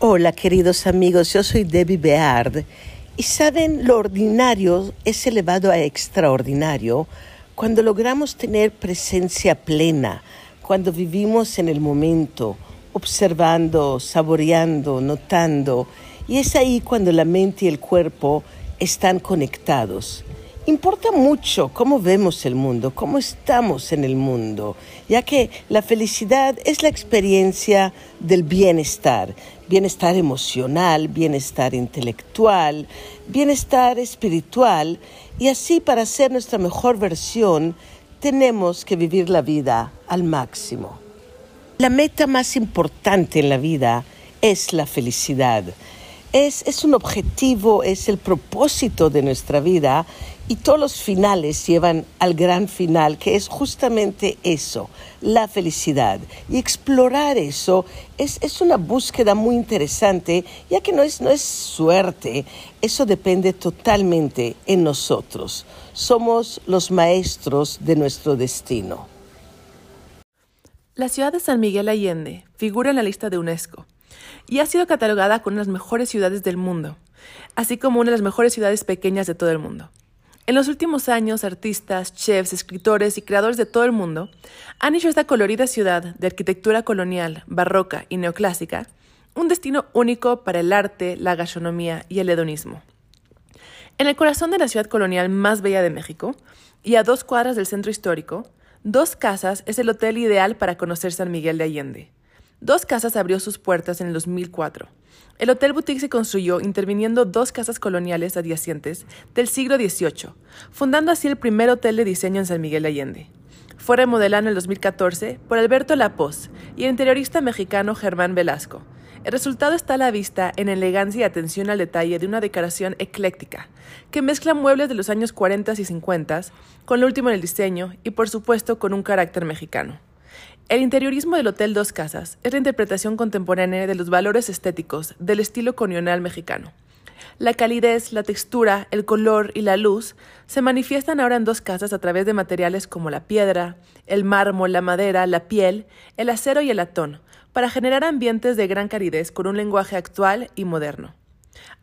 Hola queridos amigos, yo soy Debbie Beard y saben, lo ordinario es elevado a extraordinario cuando logramos tener presencia plena, cuando vivimos en el momento, observando, saboreando, notando, y es ahí cuando la mente y el cuerpo están conectados. Importa mucho cómo vemos el mundo, cómo estamos en el mundo, ya que la felicidad es la experiencia del bienestar, bienestar emocional, bienestar intelectual, bienestar espiritual, y así para ser nuestra mejor versión tenemos que vivir la vida al máximo. La meta más importante en la vida es la felicidad. Es, es un objetivo, es el propósito de nuestra vida y todos los finales llevan al gran final, que es justamente eso, la felicidad. Y explorar eso es, una búsqueda muy interesante, ya que no es, no es suerte, eso depende totalmente en nosotros. Somos los maestros de nuestro destino. La ciudad de San Miguel Allende figura en la lista de UNESCO y ha sido catalogada como una de las mejores ciudades del mundo, así como una de las mejores ciudades pequeñas de todo el mundo. En los últimos años, artistas, chefs, escritores y creadores de todo el mundo han hecho esta colorida ciudad de arquitectura colonial, barroca y neoclásica un destino único para el arte, la gastronomía y el hedonismo. En el corazón de la ciudad colonial más bella de México, y a dos cuadras del centro histórico, Dos Casas es el hotel ideal para conocer San Miguel de Allende. Dos Casas abrió sus puertas en el 2004 el Hotel Boutique se construyó interviniendo dos casas coloniales adyacentes del siglo XVIII, fundando así el primer hotel de diseño en San Miguel de Allende. Fue remodelado en el 2014 por Alberto Lapoz y el interiorista mexicano Germán Velasco. El resultado está a la vista en elegancia y atención al detalle de una decoración ecléctica, que mezcla muebles de los años 40 y 50 con lo último en el diseño y por supuesto con un carácter mexicano. El interiorismo del Hotel Dos Casas es la interpretación contemporánea de los valores estéticos del estilo colonial mexicano. La calidez, la textura, el color y la luz se manifiestan ahora en dos casas a través de materiales como la piedra, el mármol, la madera, la piel, el acero y el latón, para generar ambientes de gran calidez con un lenguaje actual y moderno.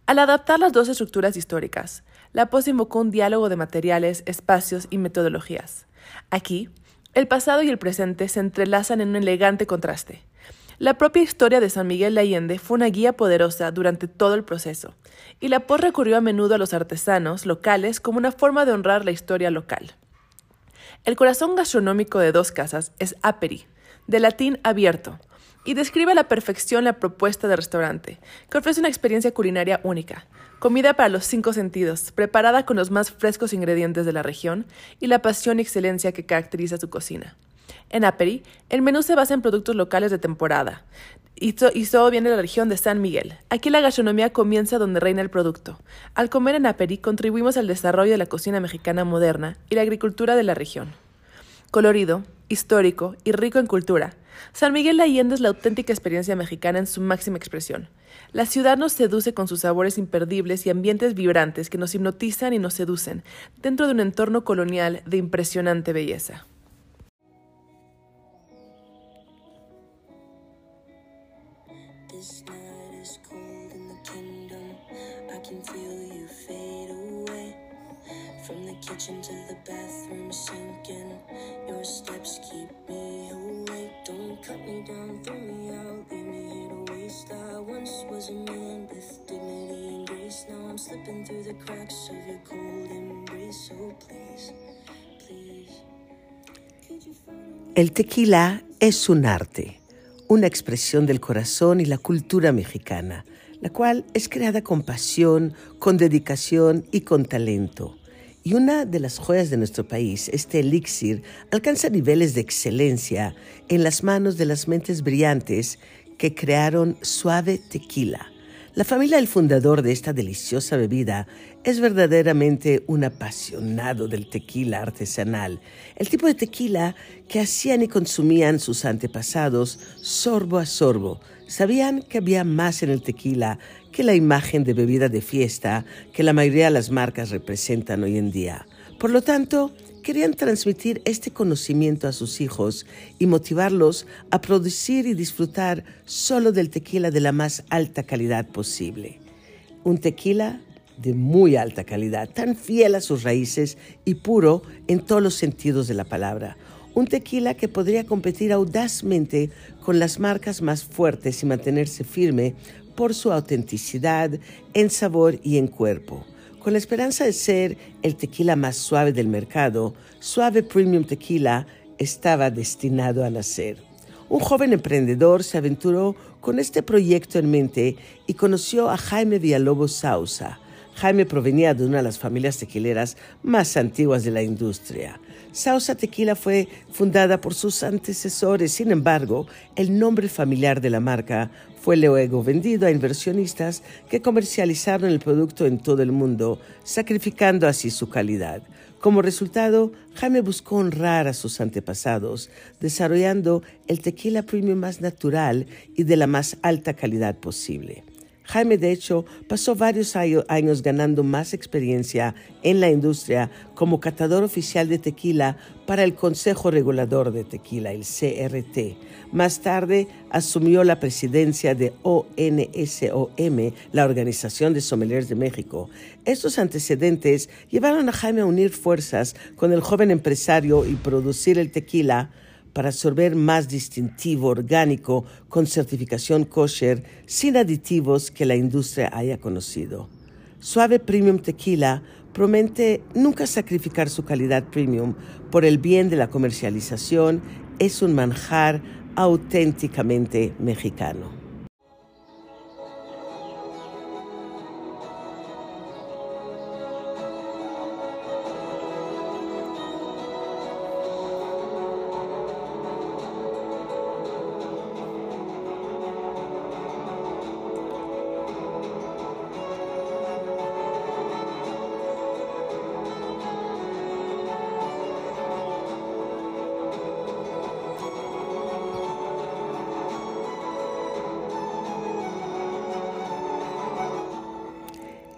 Al adaptar las dos estructuras históricas, la POS invocó un diálogo de materiales, espacios y metodologías. Aquí, el pasado y el presente se entrelazan en un elegante contraste. La propia historia de San Miguel de Allende fue una guía poderosa durante todo el proceso, y la POS recurrió a menudo a los artesanos locales como una forma de honrar la historia local. El corazón gastronómico de Dos Casas es aperi, de latín abierto, y describe a la perfección la propuesta de restaurante, que ofrece una experiencia culinaria única, comida para los cinco sentidos, preparada con los más frescos ingredientes de la región y la pasión y excelencia que caracteriza su cocina. En Aperi, el menú se basa en productos locales de temporada, y, todo viene de la región de San Miguel. Aquí la gastronomía comienza donde reina el producto. Al comer en Aperi contribuimos al desarrollo de la cocina mexicana moderna y la agricultura de la región. Colorido, histórico y rico en cultura, San Miguel de Allende es la auténtica experiencia mexicana en su máxima expresión. La ciudad nos seduce con sus sabores imperdibles y ambientes vibrantes que nos hipnotizan y nos seducen dentro de un entorno colonial de impresionante belleza. El tequila es un arte, una expresión del corazón y la cultura mexicana, la cual es creada con pasión, con dedicación y con talento. Y una de las joyas de nuestro país, este elixir, alcanza niveles de excelencia en las manos de las mentes brillantes que crearon Suave Tequila la familia del fundador de esta deliciosa bebida es verdaderamente un apasionado del tequila artesanal, el tipo de tequila que hacían y consumían sus antepasados sorbo a sorbo. Sabían que había más en el tequila que la imagen de bebida de fiesta que la mayoría de las marcas representan hoy en día. Por lo tanto, querían transmitir este conocimiento a sus hijos y motivarlos a producir y disfrutar solo del tequila de la más alta calidad posible. Un tequila de muy alta calidad, tan fiel a sus raíces y puro en todos los sentidos de la palabra. Un tequila que podría competir audazmente con las marcas más fuertes y mantenerse firme por su autenticidad en sabor y en cuerpo. Con la esperanza de ser el tequila más suave del mercado, Suave Premium Tequila estaba destinado a nacer. Un joven emprendedor se aventuró con este proyecto en mente y conoció a Jaime Villalobos Sausa. Jaime provenía de una de las familias tequileras más antiguas de la industria. Sausa Tequila fue fundada por sus antecesores, sin embargo, el nombre familiar de la marca fue luego vendido a inversionistas que comercializaron el producto en todo el mundo, sacrificando así su calidad. Como resultado, Jaime buscó honrar a sus antepasados, desarrollando el tequila premium más natural y de la más alta calidad posible. Jaime, de hecho, pasó varios años ganando más experiencia en la industria como catador oficial de tequila para el Consejo Regulador de Tequila, el CRT. Más tarde asumió la presidencia de ONSOM, la Organización de Sommeliers de México. Estos antecedentes llevaron a Jaime a unir fuerzas con el joven empresario y producir el tequila para absorber más distintivo orgánico con certificación kosher sin aditivos que la industria haya conocido. Suave Premium Tequila promete nunca sacrificar su calidad premium por el bien de la comercialización. Es un manjar auténticamente mexicano.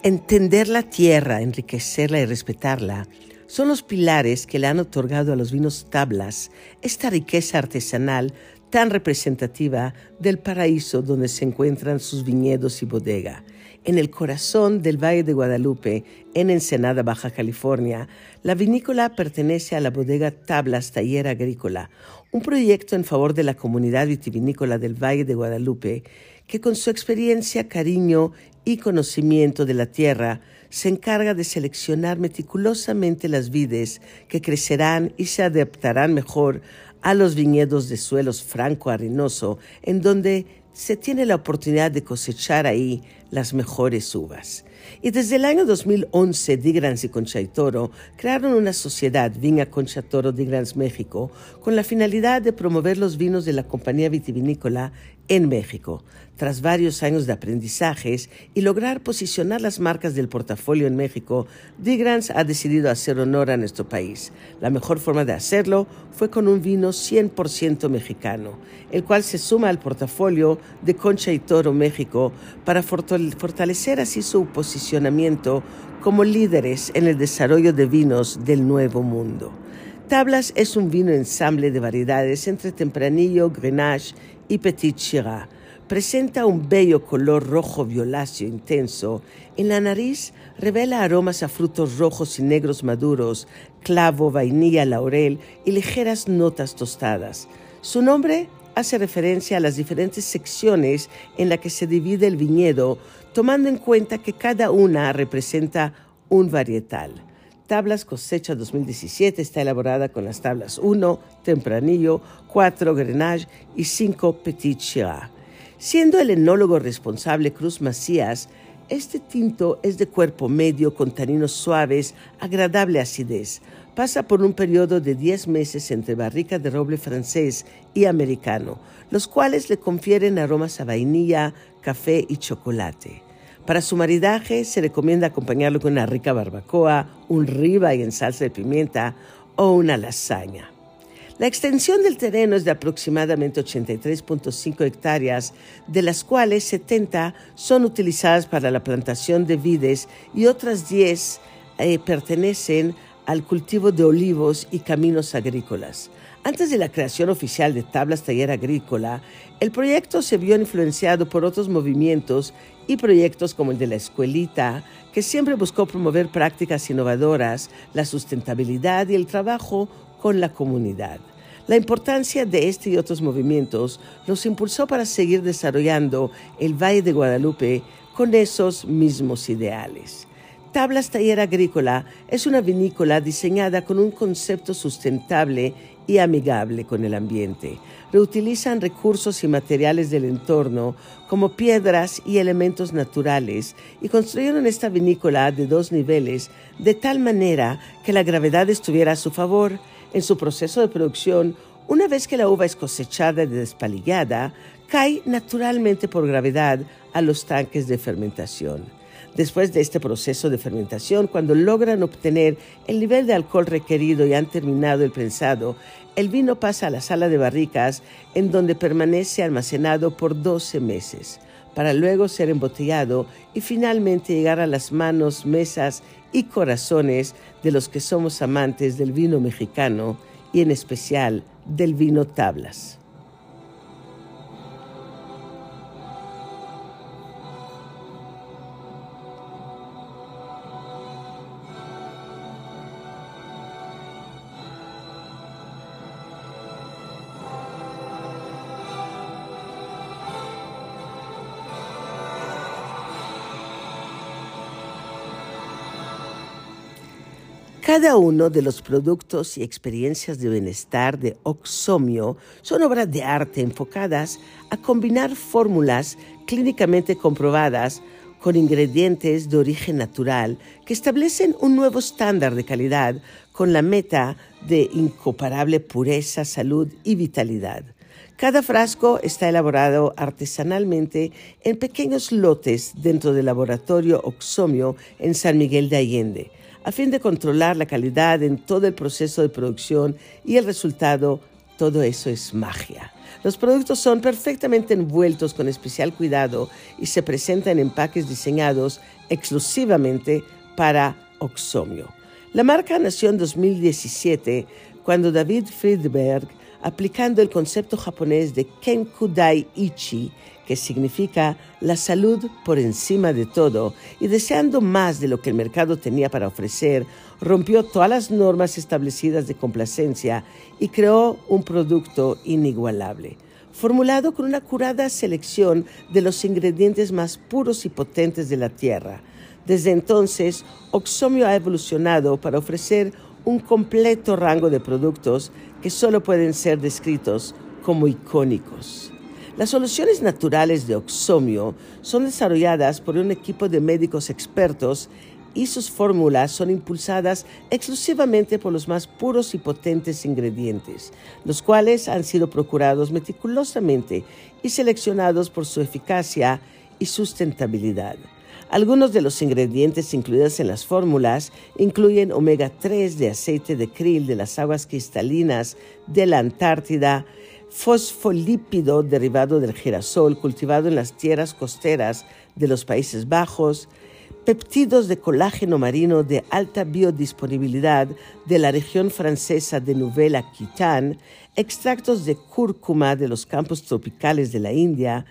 Entender la tierra, enriquecerla y respetarla son los pilares que le han otorgado a los vinos tablas esta riqueza artesanal tan representativa del paraíso donde se encuentran sus viñedos y bodega. En el corazón del Valle de Guadalupe, en Ensenada, Baja California, la vinícola pertenece a la bodega Tablas Taller Agrícola, un proyecto en favor de la comunidad vitivinícola del Valle de Guadalupe que con su experiencia, cariño y conocimiento de la tierra se encarga de seleccionar meticulosamente las vides que crecerán y se adaptarán mejor a los viñedos de suelos franco-arenoso, en donde se tiene la oportunidad de cosechar ahí las mejores uvas. Y desde el año 2011, Digrans y Conchaitoro crearon una sociedad, Viña Conchatoro Digrans México, con la finalidad de promover los vinos de la compañía vitivinícola en México, tras varios años de aprendizajes y lograr posicionar las marcas del portafolio en México, Digrans ha decidido hacer honor a nuestro país. La mejor forma de hacerlo fue con un vino 100% mexicano, el cual se suma al portafolio de Concha y Toro México para fortalecer así su posicionamiento como líderes en el desarrollo de vinos del Nuevo Mundo. Tablas es un vino ensamble de variedades entre tempranillo, grenache y Petit Chira. Presenta un bello color rojo violáceo intenso. En la nariz revela aromas a frutos rojos y negros maduros, clavo, vainilla, laurel y ligeras notas tostadas. Su nombre hace referencia a las diferentes secciones en las que se divide el viñedo, tomando en cuenta que cada una representa un varietal. Tablas Cosecha 2017 está elaborada con las tablas 1, Tempranillo, 4, Grenache y 5, Petit Chira. Siendo el enólogo responsable Cruz Macías, este tinto es de cuerpo medio con taninos suaves, agradable acidez. Pasa por un periodo de 10 meses entre barrica de roble francés y americano, los cuales le confieren aromas a vainilla, café y chocolate. Para su maridaje se recomienda acompañarlo con una rica barbacoa, un ribeye en salsa de pimienta o una lasaña. La extensión del terreno es de aproximadamente 83.5 hectáreas, de las cuales 70 son utilizadas para la plantación de vides y otras 10 eh, pertenecen al cultivo de olivos y caminos agrícolas. Antes de la creación oficial de Tablas Taller Agrícola, el proyecto se vio influenciado por otros movimientos y proyectos como el de la Escuelita, que siempre buscó promover prácticas innovadoras, la sustentabilidad y el trabajo con la comunidad. La importancia de este y otros movimientos los impulsó para seguir desarrollando el Valle de Guadalupe con esos mismos ideales. Tablas Taller Agrícola es una vinícola diseñada con un concepto sustentable y amigable con el ambiente. Reutilizan recursos y materiales del entorno como piedras y elementos naturales y construyeron esta vinícola de dos niveles de tal manera que la gravedad estuviera a su favor. En su proceso de producción, una vez que la uva es cosechada y despalillada, cae naturalmente por gravedad a los tanques de fermentación. Después de este proceso de fermentación, cuando logran obtener el nivel de alcohol requerido y han terminado el prensado, el vino pasa a la sala de barricas en donde permanece almacenado por 12 meses, para luego ser embotellado y finalmente llegar a las manos, mesas y corazones de los que somos amantes del vino mexicano y en especial del vino tablas. Cada uno de los productos y experiencias de bienestar de Oxomio son obras de arte enfocadas a combinar fórmulas clínicamente comprobadas con ingredientes de origen natural que establecen un nuevo estándar de calidad con la meta de incomparable pureza, salud y vitalidad. Cada frasco está elaborado artesanalmente en pequeños lotes dentro del laboratorio Oxomio en San Miguel de Allende a fin de controlar la calidad en todo el proceso de producción y el resultado, todo eso es magia. Los productos son perfectamente envueltos con especial cuidado y se presentan en empaques diseñados exclusivamente para Oxomio. La marca nació en 2017 cuando David Friedberg, aplicando el concepto japonés de Kenkudai Ichi, que significa la salud por encima de todo, y deseando más de lo que el mercado tenía para ofrecer, rompió todas las normas establecidas de complacencia y creó un producto inigualable, formulado con una curada selección de los ingredientes más puros y potentes de la tierra. Desde entonces, Oxomio ha evolucionado para ofrecer un completo rango de productos que solo pueden ser descritos como icónicos. Las soluciones naturales de Oxomio son desarrolladas por un equipo de médicos expertos y sus fórmulas son impulsadas exclusivamente por los más puros y potentes ingredientes, los cuales han sido procurados meticulosamente y seleccionados por su eficacia y sustentabilidad. Algunos de los ingredientes incluidos en las fórmulas incluyen omega 3 de aceite de krill de las aguas cristalinas de la Antártida, fosfolípido derivado del girasol cultivado en las tierras costeras de los Países Bajos, peptidos de colágeno marino de alta biodisponibilidad de la región francesa de Nouvelle-Aquitaine, extractos de cúrcuma de los campos tropicales de la India,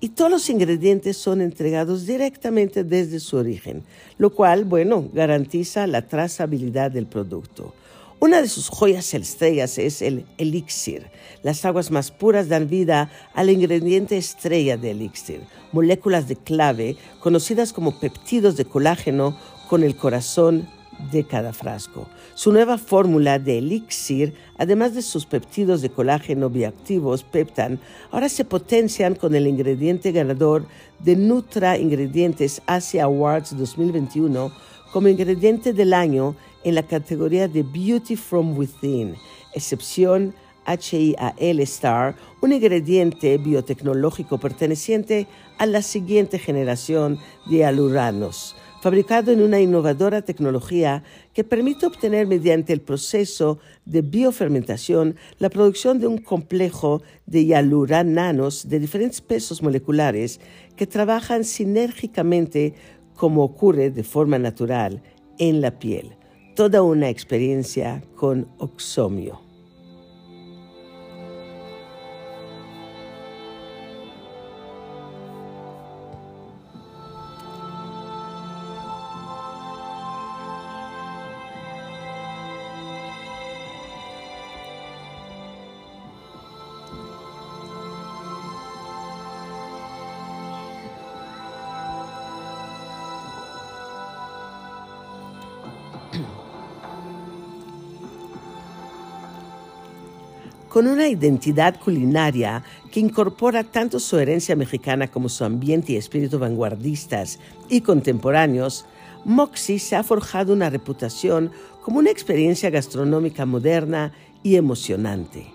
y todos los ingredientes son entregados directamente desde su origen, lo cual, bueno, garantiza la trazabilidad del producto. Una de sus joyas estrellas es el elixir. Las aguas más puras dan vida al ingrediente estrella de elixir, moléculas de clave conocidas como peptidos de colágeno con el corazón de cada frasco. Su nueva fórmula de elixir, además de sus peptidos de colágeno bioactivos Peptan, ahora se potencian con el ingrediente ganador de Nutra Ingredientes Asia Awards 2021 como ingrediente del año en la categoría de Beauty from Within, excepción HIAL Star, un ingrediente biotecnológico perteneciente a la siguiente generación de aluranos, fabricado en una innovadora tecnología que permite obtener mediante el proceso de biofermentación la producción de un complejo de hialurananos de diferentes pesos moleculares que trabajan sinérgicamente como ocurre de forma natural en la piel. Toda una experiencia con Oxomio. Con una identidad culinaria que incorpora tanto su herencia mexicana como su ambiente y espíritu vanguardistas y contemporáneos, Moxie se ha forjado una reputación como una experiencia gastronómica moderna y emocionante.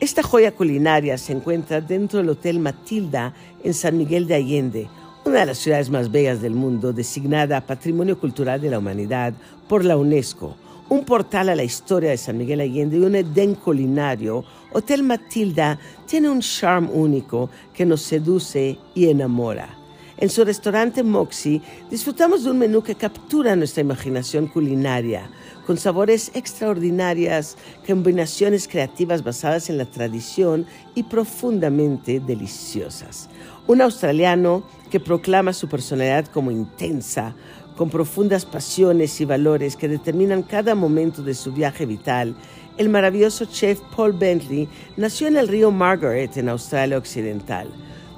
Esta joya culinaria se encuentra dentro del Hotel Matilda en San Miguel de Allende, una de las ciudades más bellas del mundo, designada Patrimonio Cultural de la Humanidad por la UNESCO un portal a la historia de San Miguel Allende y un Edén culinario, Hotel Matilda tiene un charme único que nos seduce y enamora. En su restaurante Moxie disfrutamos de un menú que captura nuestra imaginación culinaria, con sabores extraordinarias, combinaciones creativas basadas en la tradición y profundamente deliciosas. Un australiano que proclama su personalidad como intensa, con profundas pasiones y valores que determinan cada momento de su viaje vital, el maravilloso chef Paul Bentley nació en el río Margaret, en Australia Occidental.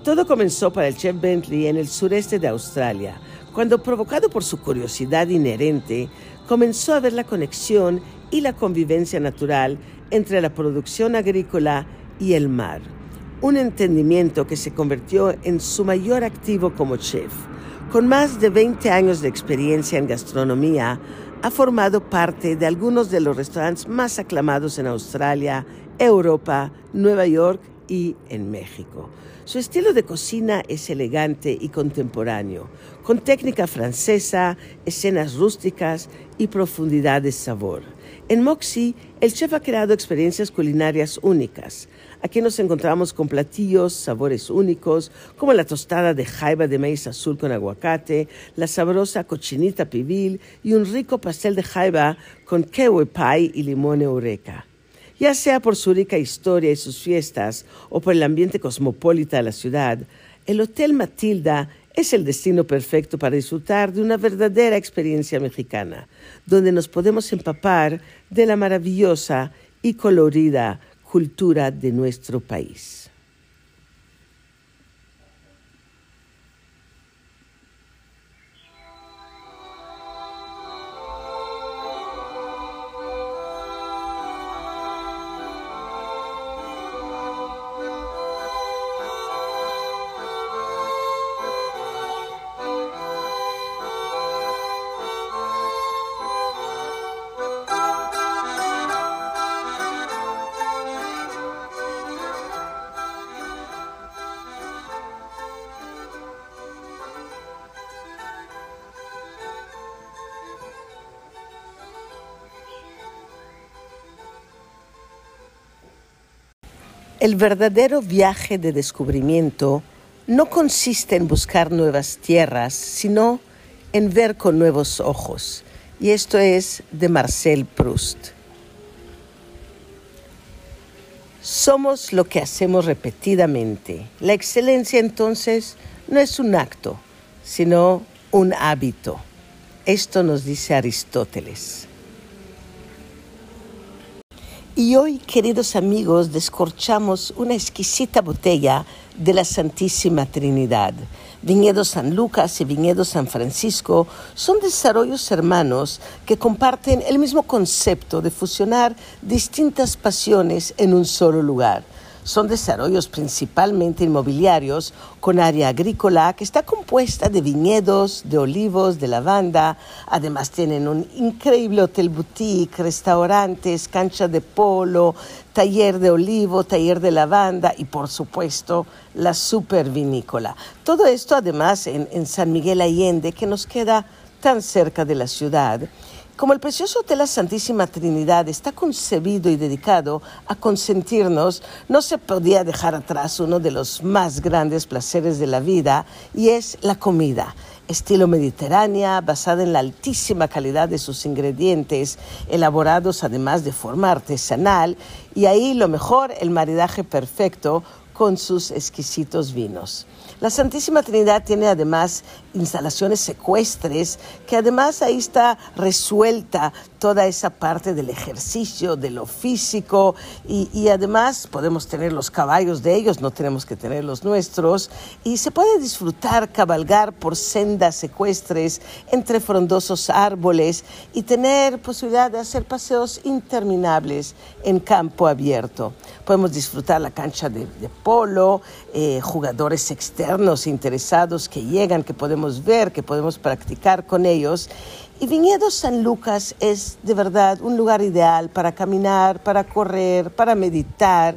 Todo comenzó para el chef Bentley en el sureste de Australia, cuando, provocado por su curiosidad inherente, comenzó a ver la conexión y la convivencia natural entre la producción agrícola y el mar. Un entendimiento que se convirtió en su mayor activo como chef. Con más de 20 años de experiencia en gastronomía, ha formado parte de algunos de los restaurantes más aclamados en Australia, Europa, Nueva York y en México. Su estilo de cocina es elegante y contemporáneo, con técnica francesa, escenas rústicas y profundidad de sabor. En Moxie, el chef ha creado experiencias culinarias únicas, Aquí nos encontramos con platillos, sabores únicos, como la tostada de jaiba de maíz azul con aguacate, la sabrosa cochinita pibil y un rico pastel de jaiba con kiwi pie y limón eureka. Ya sea por su rica historia y sus fiestas o por el ambiente cosmopolita de la ciudad, el Hotel Matilda es el destino perfecto para disfrutar de una verdadera experiencia mexicana, donde nos podemos empapar de la maravillosa y colorida cultura de nuestro país. El verdadero viaje de descubrimiento no consiste en buscar nuevas tierras, sino en ver con nuevos ojos. Y esto es de Marcel Proust. Somos lo que hacemos repetidamente. La excelencia entonces no es un acto, sino un hábito. Esto nos dice Aristóteles. Y hoy, queridos amigos, descorchamos una exquisita botella de la Santísima Trinidad. Viñedo San Lucas y Viñedo San Francisco son desarrollos hermanos que comparten el mismo concepto de fusionar distintas pasiones en un solo lugar son desarrollos principalmente inmobiliarios con área agrícola que está compuesta de viñedos, de olivos, de lavanda. Además tienen un increíble hotel boutique, restaurantes, cancha de polo, taller de olivo, taller de lavanda y por supuesto la super vinícola. Todo esto además en, en San Miguel Allende que nos queda tan cerca de la ciudad como el precioso Hotel La Santísima Trinidad está concebido y dedicado a consentirnos, no se podía dejar atrás uno de los más grandes placeres de la vida y es la comida. Estilo mediterránea, basada en la altísima calidad de sus ingredientes, elaborados además de forma artesanal, y ahí lo mejor, el maridaje perfecto con sus exquisitos vinos. La Santísima Trinidad tiene además instalaciones secuestres, que además ahí está resuelta toda esa parte del ejercicio, de lo físico, y, además podemos tener los caballos de ellos, no tenemos que tener los nuestros, y se puede disfrutar, cabalgar por sendas secuestres entre frondosos árboles y tener posibilidad de hacer paseos interminables en campo abierto. Podemos disfrutar la cancha de, polo, eh, jugadores externos, interesados que llegan, que podemos ver, que podemos practicar con ellos. Y Viñedo San Lucas es de verdad un lugar ideal para caminar, para correr, para meditar,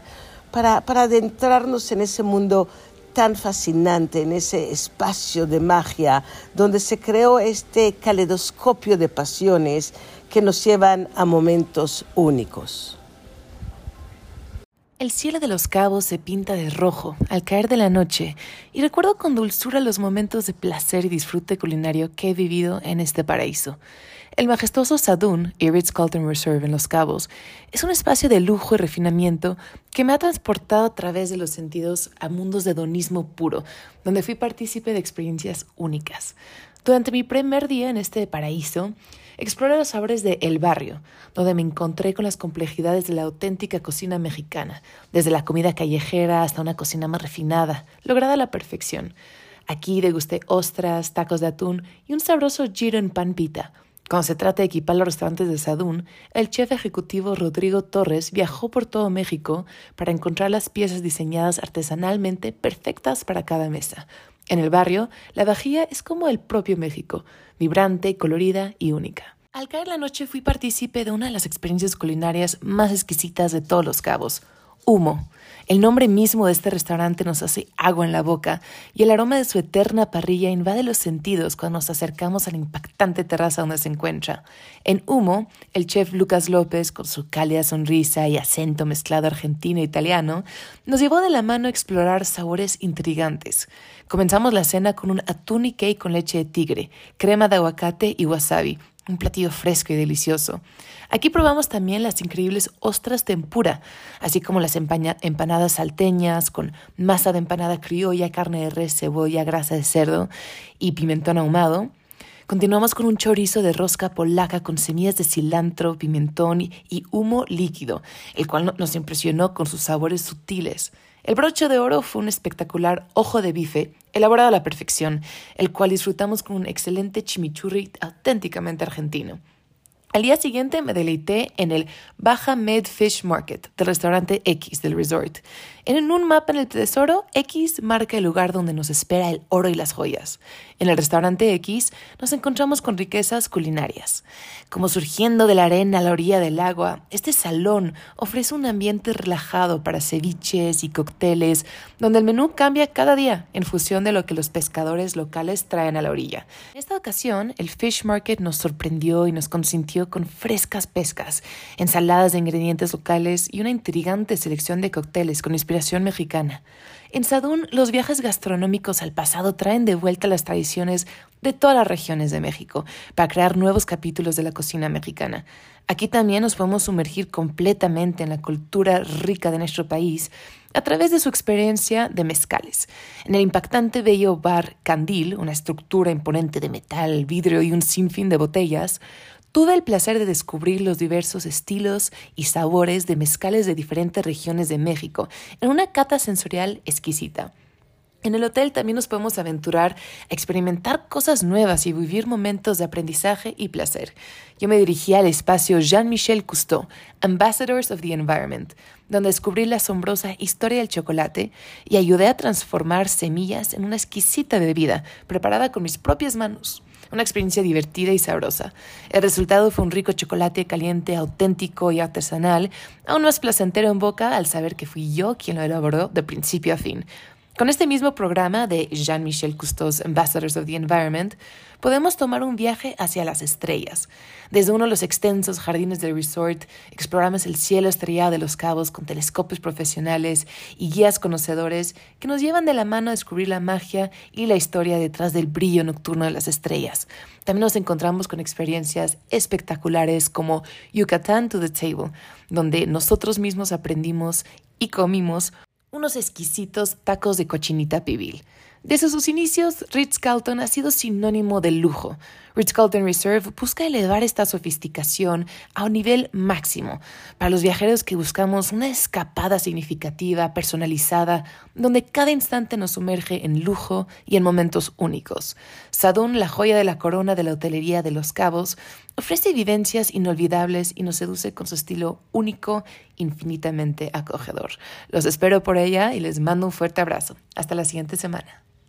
para, para adentrarnos en ese mundo tan fascinante, en ese espacio de magia donde se creó este caleidoscopio de pasiones que nos llevan a momentos únicos. El cielo de los cabos se pinta de rojo al caer de la noche y recuerdo con dulzura los momentos de placer y disfrute culinario que he vivido en este paraíso. El majestuoso Sadun y Ritz Carlton Reserve en Los Cabos es un espacio de lujo y refinamiento que me ha transportado a través de los sentidos a mundos de hedonismo puro, donde fui partícipe de experiencias únicas. Durante mi primer día en este paraíso, Exploré los sabores de El Barrio, donde me encontré con las complejidades de la auténtica cocina mexicana, desde la comida callejera hasta una cocina más refinada, lograda a la perfección. Aquí degusté ostras, tacos de atún y un sabroso giro en pan pita. Cuando se trata de equipar los restaurantes de Sadún, el chef ejecutivo Rodrigo Torres viajó por todo México para encontrar las piezas diseñadas artesanalmente perfectas para cada mesa. En el barrio, la vajilla es como el propio México, vibrante, colorida y única. Al caer la noche fui partícipe de una de las experiencias culinarias más exquisitas de todos los cabos, humo. El nombre mismo de este restaurante nos hace agua en la boca y el aroma de su eterna parrilla invade los sentidos cuando nos acercamos a la impactante terraza donde se encuentra. En Humo, el chef Lucas López, con su cálida sonrisa y acento mezclado argentino-italiano, nos llevó de la mano a explorar sabores intrigantes. Comenzamos la cena con un atún y cake con leche de tigre, crema de aguacate y wasabi, un platillo fresco y delicioso. Aquí probamos también las increíbles ostras tempura, así como las empanadas salteñas con masa de empanada criolla, carne de res, cebolla, grasa de cerdo y pimentón ahumado. Continuamos con un chorizo de rosca polaca con semillas de cilantro, pimentón y humo líquido, el cual nos impresionó con sus sabores sutiles. El broche de oro fue un espectacular ojo de bife elaborado a la perfección, el cual disfrutamos con un excelente chimichurri auténticamente argentino. Al día siguiente me deleité en el Baja Med Fish Market del restaurante X del resort. En un mapa en el tesoro, X marca el lugar donde nos espera el oro y las joyas. En el restaurante X nos encontramos con riquezas culinarias. Como surgiendo de la arena a la orilla del agua, este salón ofrece un ambiente relajado para ceviches y cócteles, donde el menú cambia cada día en función de lo que los pescadores locales traen a la orilla. En esta ocasión, el Fish Market nos sorprendió y nos consintió con frescas pescas, ensaladas de ingredientes locales y una intrigante selección de cócteles con inspiración mexicana. En Sadún, los viajes gastronómicos al pasado traen de vuelta las tradiciones de todas las regiones de México para crear nuevos capítulos de la cocina mexicana. Aquí también nos podemos sumergir completamente en la cultura rica de nuestro país a través de su experiencia de mezcales. En el impactante bello bar Candil, una estructura imponente de metal, vidrio y un sinfín de botellas, Tuve el placer de descubrir los diversos estilos y sabores de mezcales de diferentes regiones de México en una cata sensorial exquisita. En el hotel también nos podemos aventurar a experimentar cosas nuevas y vivir momentos de aprendizaje y placer. Yo me dirigí al espacio Jean-Michel Cousteau, Ambassadors of the Environment, donde descubrí la asombrosa historia del chocolate y ayudé a transformar semillas en una exquisita bebida preparada con mis propias manos. Una experiencia divertida y sabrosa. El resultado fue un rico chocolate caliente, auténtico y artesanal, aún más placentero en boca al saber que fui yo quien lo elaboró de principio a fin. Con este mismo programa de Jean-Michel Cousteau's Ambassadors of the Environment, podemos tomar un viaje hacia las estrellas. Desde uno de los extensos jardines del resort, exploramos el cielo estrellado de los cabos con telescopios profesionales y guías conocedores que nos llevan de la mano a descubrir la magia y la historia detrás del brillo nocturno de las estrellas. También nos encontramos con experiencias espectaculares como Yucatán to the Table, donde nosotros mismos aprendimos y comimos unos exquisitos tacos de cochinita pibil. Desde sus inicios, Ritz-Carlton ha sido sinónimo de lujo. Ritz-Carlton Reserve busca elevar esta sofisticación a un nivel máximo para los viajeros que buscamos una escapada significativa, personalizada, donde cada instante nos sumerge en lujo y en momentos únicos. Sadun, la joya de la corona de la hotelería de Los Cabos, ofrece vivencias inolvidables y nos seduce con su estilo único, infinitamente acogedor. Los espero por ella y les mando un fuerte abrazo. Hasta la siguiente semana.